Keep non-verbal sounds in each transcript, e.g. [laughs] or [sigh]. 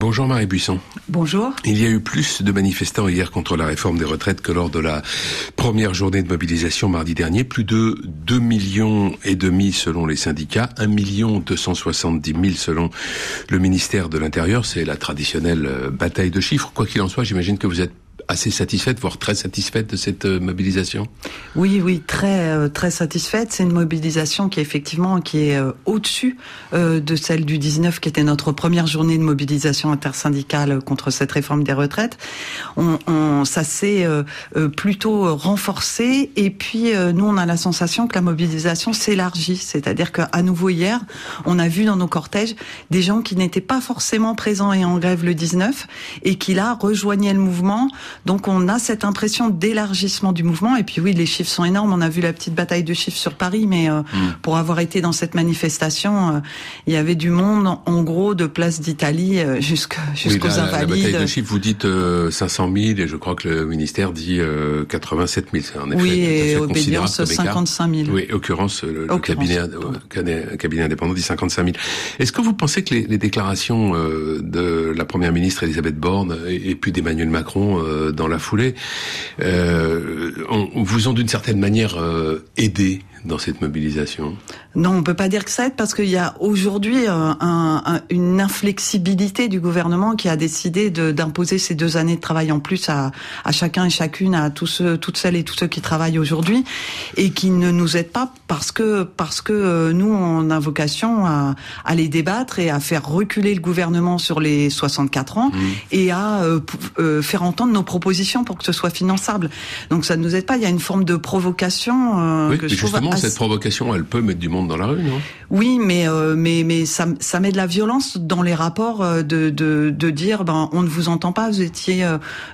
Bonjour Marie Buisson. Bonjour. Il y a eu plus de manifestants hier contre la réforme des retraites que lors de la première journée de mobilisation mardi dernier. Plus de 2 millions et demi selon les syndicats, 1 million 270 000 selon le ministère de l'Intérieur. C'est la traditionnelle euh, bataille de chiffres. Quoi qu'il en soit, j'imagine que vous êtes assez satisfaite, voire très satisfaite de cette euh, mobilisation? Oui, oui, très euh, très satisfaite. C'est une mobilisation qui est effectivement qui est euh, au-dessus de celle du 19, qui était notre première journée de mobilisation intersyndicale contre cette réforme des retraites. On, on ça s'est plutôt renforcé et puis nous on a la sensation que la mobilisation s'élargit, c'est-à-dire qu'à nouveau hier, on a vu dans nos cortèges des gens qui n'étaient pas forcément présents et en grève le 19 et qui là rejoignaient le mouvement donc on a cette impression d'élargissement du mouvement. Et puis oui, les chiffres sont énormes. On a vu la petite bataille de chiffres sur Paris, mais euh, mm. pour avoir été dans cette manifestation, euh, il y avait du monde, en gros, de place d'Italie euh, jusqu'aux oui, Invalides. La bataille de chiffres, vous dites 500 000 et je crois que le ministère dit 87 000. C'est en effet oui, et obédience 55 000. Oui, occurrence, le, cabinet, cabinet indépendant dit 55 000. Est-ce que vous pensez que les, les déclarations de la première ministre Elisabeth Borne et, et puis d'Emmanuel Macron euh, dans la foulée, euh, on, vous ont d'une certaine manière euh, aidé dans cette mobilisation Non, on peut pas dire que ça aide parce qu'il y a aujourd'hui euh, un, une inflexibilité du gouvernement qui a décidé d'imposer ces deux années de travail en plus à, à chacun et chacune, à tous ceux, toutes celles et tous ceux qui travaillent aujourd'hui et qui ne nous aident pas parce que parce que euh, nous on a vocation à, à les débattre et à faire reculer le gouvernement sur les 64 ans mmh. et à euh, faire entendre nos propositions pour que ce soit finançable. Donc ça ne nous aide pas. Il y a une forme de provocation que je trouve cette provocation, elle peut mettre du monde dans la rue, non? Oui, mais euh, mais mais ça, ça met de la violence dans les rapports euh, de de, de dire ben on ne vous entend pas, vous étiez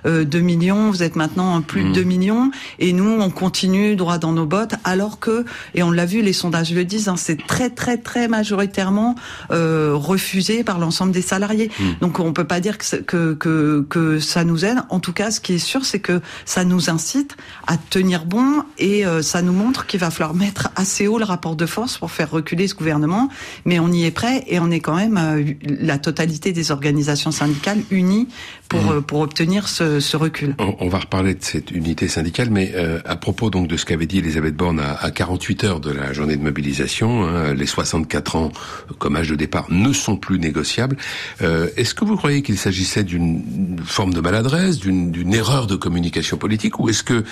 euh, 2 millions, vous êtes maintenant plus de 2 mmh. millions, et nous on continue droit dans nos bottes, alors que et on l'a vu, les sondages le disent, hein, c'est très très très majoritairement euh, refusé par l'ensemble des salariés. Mmh. Donc on peut pas dire que, que que que ça nous aide. En tout cas, ce qui est sûr, c'est que ça nous incite à tenir bon et ça nous montre qu'il va falloir mettre assez haut le rapport de force pour faire reculer ce gouvernement, mais on y est prêt et on est quand même euh, la totalité des organisations syndicales unies pour mmh. euh, pour obtenir ce, ce recul. On, va reparler de cette unité syndicale, mais euh, à propos donc de ce qu'avait dit Elisabeth Borne à, à 48 heures de la journée de mobilisation, hein, les 64 ans comme âge de départ ne sont plus négociables. est-ce que vous croyez qu'il s'agissait d'une forme de maladresse, d'une erreur de communication politique, ou est-ce que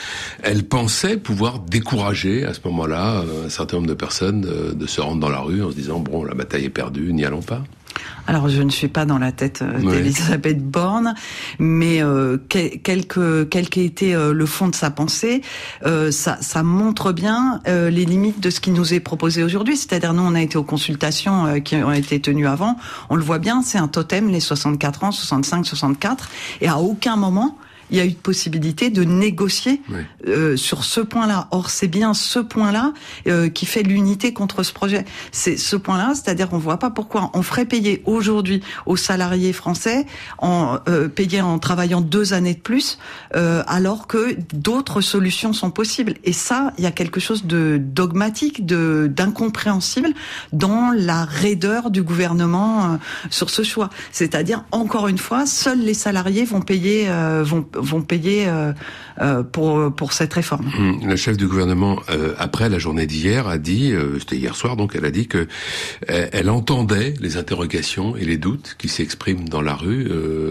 elle pensait pouvoir décourager à ce moment-là un certain nombre de personnes euh, de se rendre dans la rue en se disant bon la bataille est perdue, n'y allons pas. Alors je ne suis pas dans la tête euh, d'Elisabeth Borne, mais euh, quel, que, quel qu'ait été le fond de sa pensée, ça, ça montre bien les limites de ce qui nous est proposé aujourd'hui. C'est-à-dire nous on a été aux consultations qui ont été tenues avant, on le voit bien, c'est un totem les 64 ans, 65, 64, et à aucun moment il y a eu possibilité de négocier euh, sur ce point-là. Or, c'est bien ce point-là euh, qui fait l'unité contre ce projet. C'est ce point-là, c'est-à-dire qu'on voit pas pourquoi on ferait payer aujourd'hui aux salariés français en euh, payer en travaillant deux années de plus, euh, alors que d'autres solutions sont possibles. Et ça, il y a quelque chose de dogmatique, de d'incompréhensible dans la raideur du gouvernement euh, sur ce choix. C'est-à-dire, encore une fois, seuls les salariés vont payer vont vont payer euh, euh, pour pour cette réforme. Hum, la chef du gouvernement euh, après la journée d'hier a dit, c'était hier soir donc, elle a dit que elle entendait les interrogations et les doutes qui s'expriment dans la rue.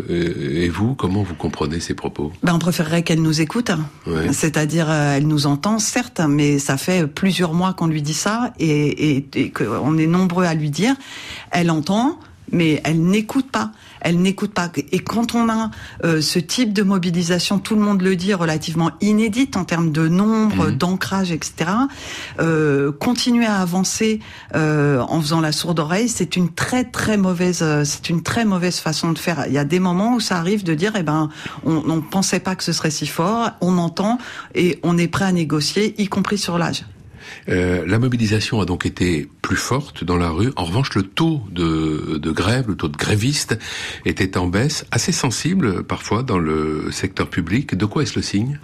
Et, vous, comment vous comprenez ces propos? Ben on préférerait qu'elle nous écoute. Hein. C'est-à-dire, elle nous entend certes, mais ça fait plusieurs mois qu'on lui dit ça et, et, et qu'on est nombreux à lui dire. Elle entend mais elle n'écoute pas. Elle n'écoute pas. Et quand on a euh, ce type de mobilisation, tout le monde le dit, relativement inédite en termes de nombre, mmh. d'ancrage, etc. Euh, continuer à avancer euh, en faisant la sourde oreille, c'est une très très mauvaise, euh, c'est une très mauvaise façon de faire. Il y a des moments où ça arrive de dire, eh ben, on ne pensait pas que ce serait si fort, on entend et on est prêt à négocier, y compris sur l'âge. Euh, la mobilisation a donc été plus forte dans la rue. En revanche, le taux de, de grève, le taux de grévistes était en baisse, assez sensible parfois dans le secteur public. De quoi est-ce le signe?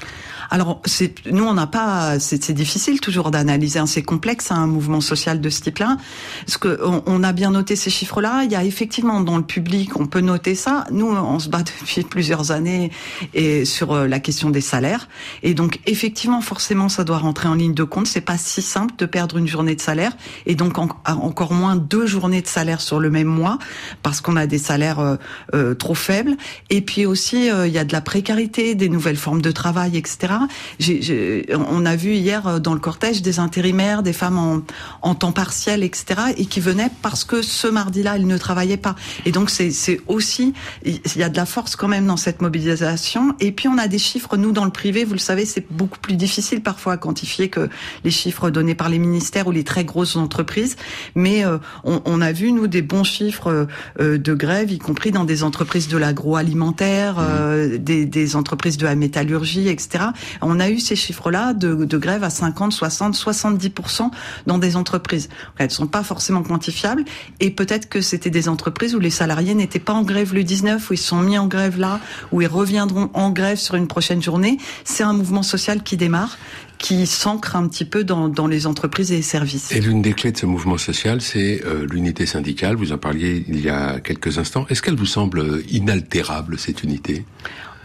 Alors, nous, on n'a pas, c'est, difficile toujours d'analyser, c'est complexe un mouvement social de ce type-là. Parce que on, a bien noté ces chiffres-là. Il y a effectivement dans le public, on peut noter ça. Nous, on se bat [laughs] depuis plusieurs années et sur euh, la question des salaires. Et donc, effectivement, forcément, ça doit rentrer en ligne de compte. C'est pas si simple de perdre une journée de salaire et donc encore moins deux journées de salaire sur le même mois parce qu'on a des salaires euh, euh, trop faibles. Et puis aussi, il y a de la précarité, des nouvelles formes de travail, etc on a vu hier euh, dans le cortège des intérimaires, des femmes en, temps partiel, etc., et qui venaient parce que ce mardi-là, elles ne travaillaient pas. Et donc c'est aussi, il y a de la force quand même dans cette mobilisation. Et puis on a des chiffres, nous dans le privé, vous le savez, c'est beaucoup plus difficile parfois à quantifier que les chiffres donnés par les ministères ou les très grosses entreprises. Mais euh, on, a vu nous des bons chiffres euh, de grève, y compris dans des entreprises de l'agroalimentaire, mmh. des, des entreprises de la métallurgie, etc. On a eu ces chiffres-là de, de grève à 50, 60, 70% dans des entreprises. Elles ne sont pas forcément quantifiables et peut-être que c'était des entreprises où les salariés n'étaient pas en grève le 19, où ils sont mis en grève là, où ils reviendront en grève sur une prochaine journée. C'est un mouvement social qui démarre qui s'ancre un petit peu dans, dans, les entreprises et les services. Et l'une des clés de ce mouvement social, c'est euh, l'unité syndicale. Vous en parliez il y a quelques instants. Est-ce qu'elle vous semble inaltérable, cette unité?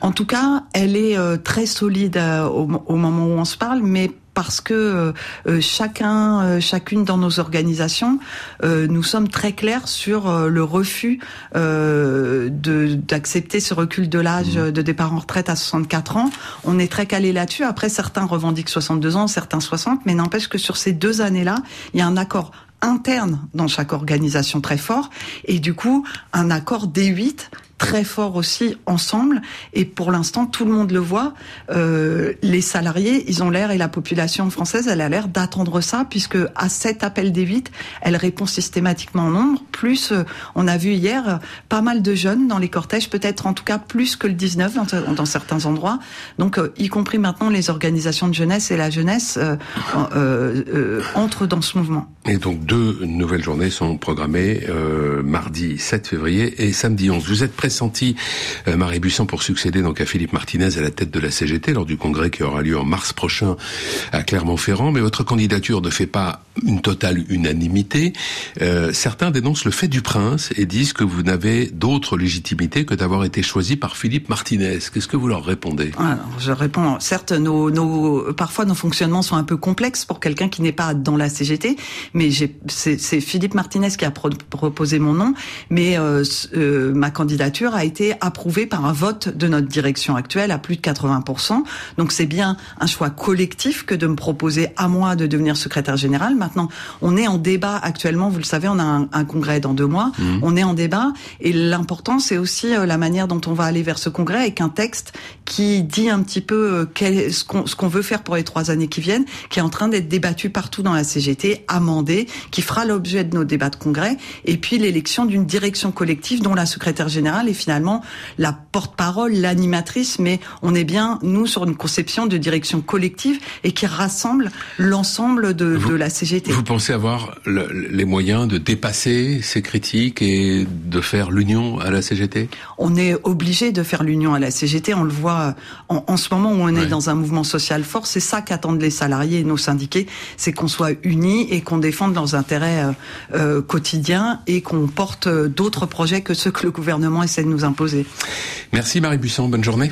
En tout cas, elle est euh, très solide euh, au, moment où on se parle, mais parce que euh, chacun, chacune dans nos organisations, nous sommes très clairs sur le refus d'accepter ce recul de l'âge mmh. de départ en retraite à 64 ans. On est très calé là-dessus. Après, certains revendiquent 62 ans, certains 60, mais n'empêche que sur ces deux années-là, il y a un accord interne dans chaque organisation très fort, et du coup, un accord D8 très fort aussi ensemble. Et pour l'instant, tout le monde le voit. Euh, les salariés, ils ont l'air, et la population française, elle a l'air d'attendre ça, puisque à cet appel des 8, elle répond systématiquement en nombre. Plus, euh, on a vu hier, pas mal de jeunes dans les cortèges, peut-être en tout cas plus que le 19 dans, certains endroits. Donc, euh, y compris maintenant les organisations de jeunesse et la jeunesse euh, entrent dans ce mouvement. Et donc, deux nouvelles journées sont programmées mardi 7 février et samedi 11. Vous êtes senti euh, Marie Buisson pour succéder donc à Philippe Martinez à la tête de la CGT lors du congrès qui aura lieu en mars prochain à Clermont-Ferrand. Mais votre candidature ne fait pas une totale unanimité. Euh, certains dénoncent le fait du prince et disent que vous n'avez d'autre légitimité que d'avoir été choisi par Philippe Martinez. Qu'est-ce que vous leur répondez? Alors, Je réponds, certes, nos, nos, parfois nos fonctionnements sont un peu complexes pour quelqu'un qui n'est pas dans la CGT, mais c'est Philippe Martinez qui a proposé mon nom, mais euh, ma candidature a été approuvée par un vote de notre direction actuelle à plus de 80%. Donc c'est bien un choix collectif que de me proposer à moi de devenir secrétaire général. Maintenant, on est en débat actuellement, vous le savez, on a un, congrès dans deux mois, mmh. on est en débat et l'important c'est aussi euh, la manière dont on va aller vers ce congrès avec un texte qui dit un petit peu euh, quel, ce qu'on veut faire pour les trois années qui viennent, qui est en train d'être débattu partout dans la CGT, amendé, qui fera l'objet de nos débats de congrès, et puis l'élection d'une direction collective dont la secrétaire générale est finalement la porte-parole, l'animatrice, mais on est bien, nous, sur une conception de direction collective et qui rassemble l'ensemble de, de, la CGT. Vous pensez avoir les moyens de dépasser ces critiques et de faire l'union à la CGT On est obligé de faire l'union à la CGT, on le voit en, en ce moment où on est dans un mouvement social fort, c'est ça qu'attendent les salariés et nos syndiqués, c'est qu'on soit unis et qu'on défende leurs intérêts euh, euh quotidiens et qu'on porte d'autres projets que ceux que le gouvernement Merci Marie Buisson, bonne journée.